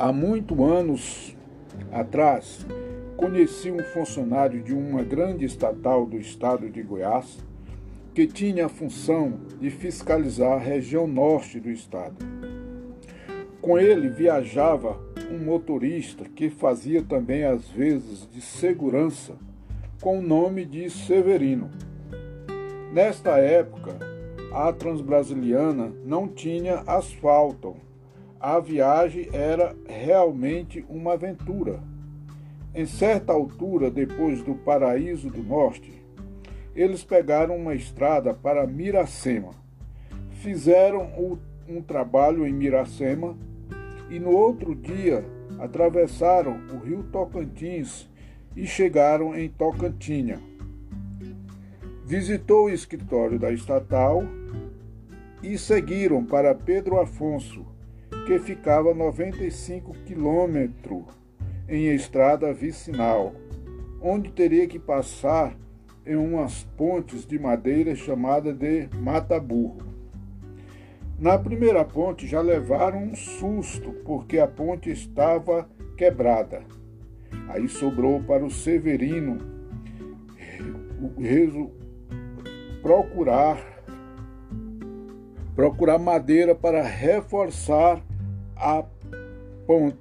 Há muitos anos atrás, conheci um funcionário de uma grande estatal do estado de Goiás que tinha a função de fiscalizar a região norte do estado. Com ele viajava um motorista que fazia também às vezes de segurança com o nome de Severino. Nesta época, a Transbrasiliana não tinha asfalto a viagem era realmente uma aventura. Em certa altura, depois do Paraíso do Norte, eles pegaram uma estrada para Miracema. Fizeram um trabalho em Miracema e no outro dia atravessaram o rio Tocantins e chegaram em Tocantinha. Visitou o escritório da estatal e seguiram para Pedro Afonso, que ficava 95 quilômetros em estrada vicinal, onde teria que passar em umas pontes de madeira chamada de Mata-Burro. Na primeira ponte já levaram um susto, porque a ponte estava quebrada. Aí sobrou para o Severino procurar procurar madeira para reforçar a ponte.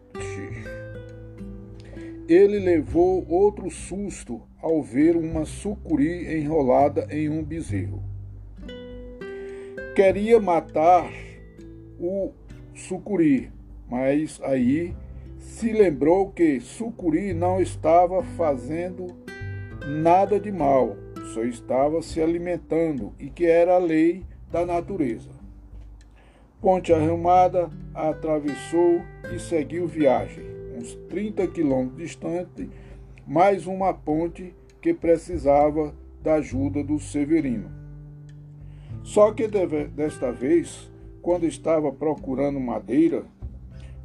Ele levou outro susto ao ver uma sucuri enrolada em um bezerro. Queria matar o sucuri, mas aí se lembrou que sucuri não estava fazendo nada de mal, só estava se alimentando e que era a lei da natureza. Ponte Arrumada atravessou e seguiu viagem, uns 30 quilômetros distante, mais uma ponte que precisava da ajuda do Severino. Só que desta vez, quando estava procurando madeira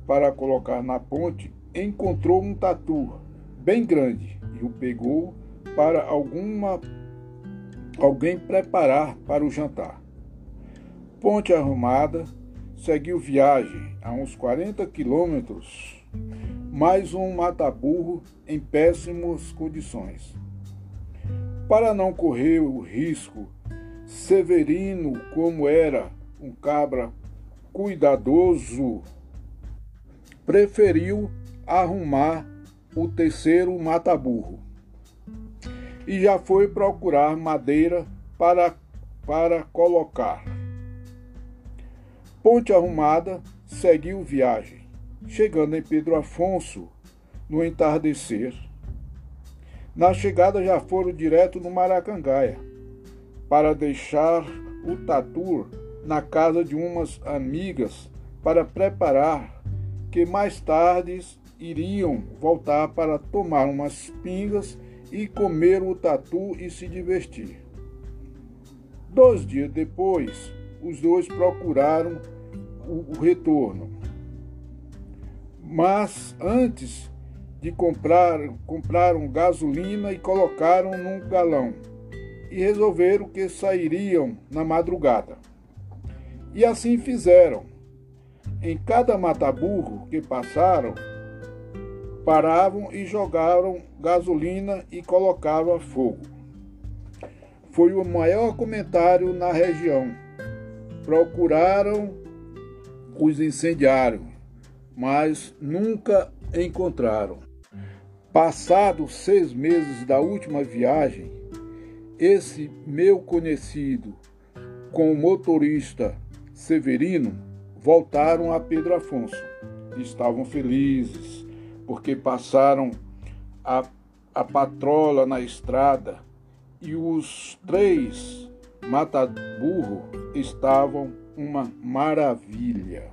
para colocar na ponte, encontrou um tatu bem grande e o pegou para alguma alguém preparar para o jantar. Ponte arrumada, seguiu viagem a uns 40 quilômetros, mais um mataburro em péssimas condições. Para não correr o risco, Severino, como era um cabra cuidadoso, preferiu arrumar o terceiro mataburro e já foi procurar madeira para, para colocar. Ponte Arrumada seguiu viagem, chegando em Pedro Afonso no entardecer. Na chegada já foram direto no Maracangaia, para deixar o Tatur na casa de umas amigas para preparar que mais tarde iriam voltar para tomar umas pingas e comer o tatu e se divertir. Dois dias depois, os dois procuraram o, retorno. Mas antes de comprar, compraram gasolina e colocaram num galão e resolveram que sairiam na madrugada. E assim fizeram. Em cada mataburro que passaram, paravam e jogaram gasolina e colocavam fogo. Foi o maior comentário na região. Procuraram os incendiaram, mas nunca encontraram. Passados seis meses da última viagem, esse meu conhecido com o motorista Severino voltaram a Pedro Afonso. Estavam felizes porque passaram a, a patrola na estrada e os três mata-burro estavam uma maravilha.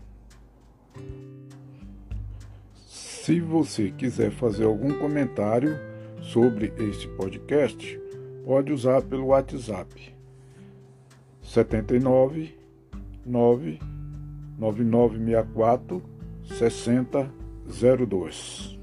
Se você quiser fazer algum comentário sobre este podcast, pode usar pelo WhatsApp 79 9 9964 6002.